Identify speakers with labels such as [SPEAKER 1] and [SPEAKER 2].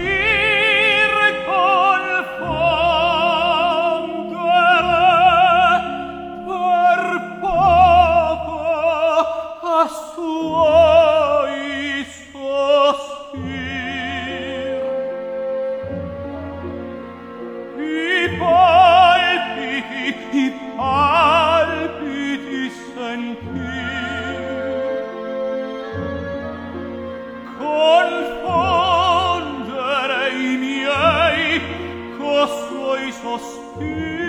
[SPEAKER 1] here. sospiri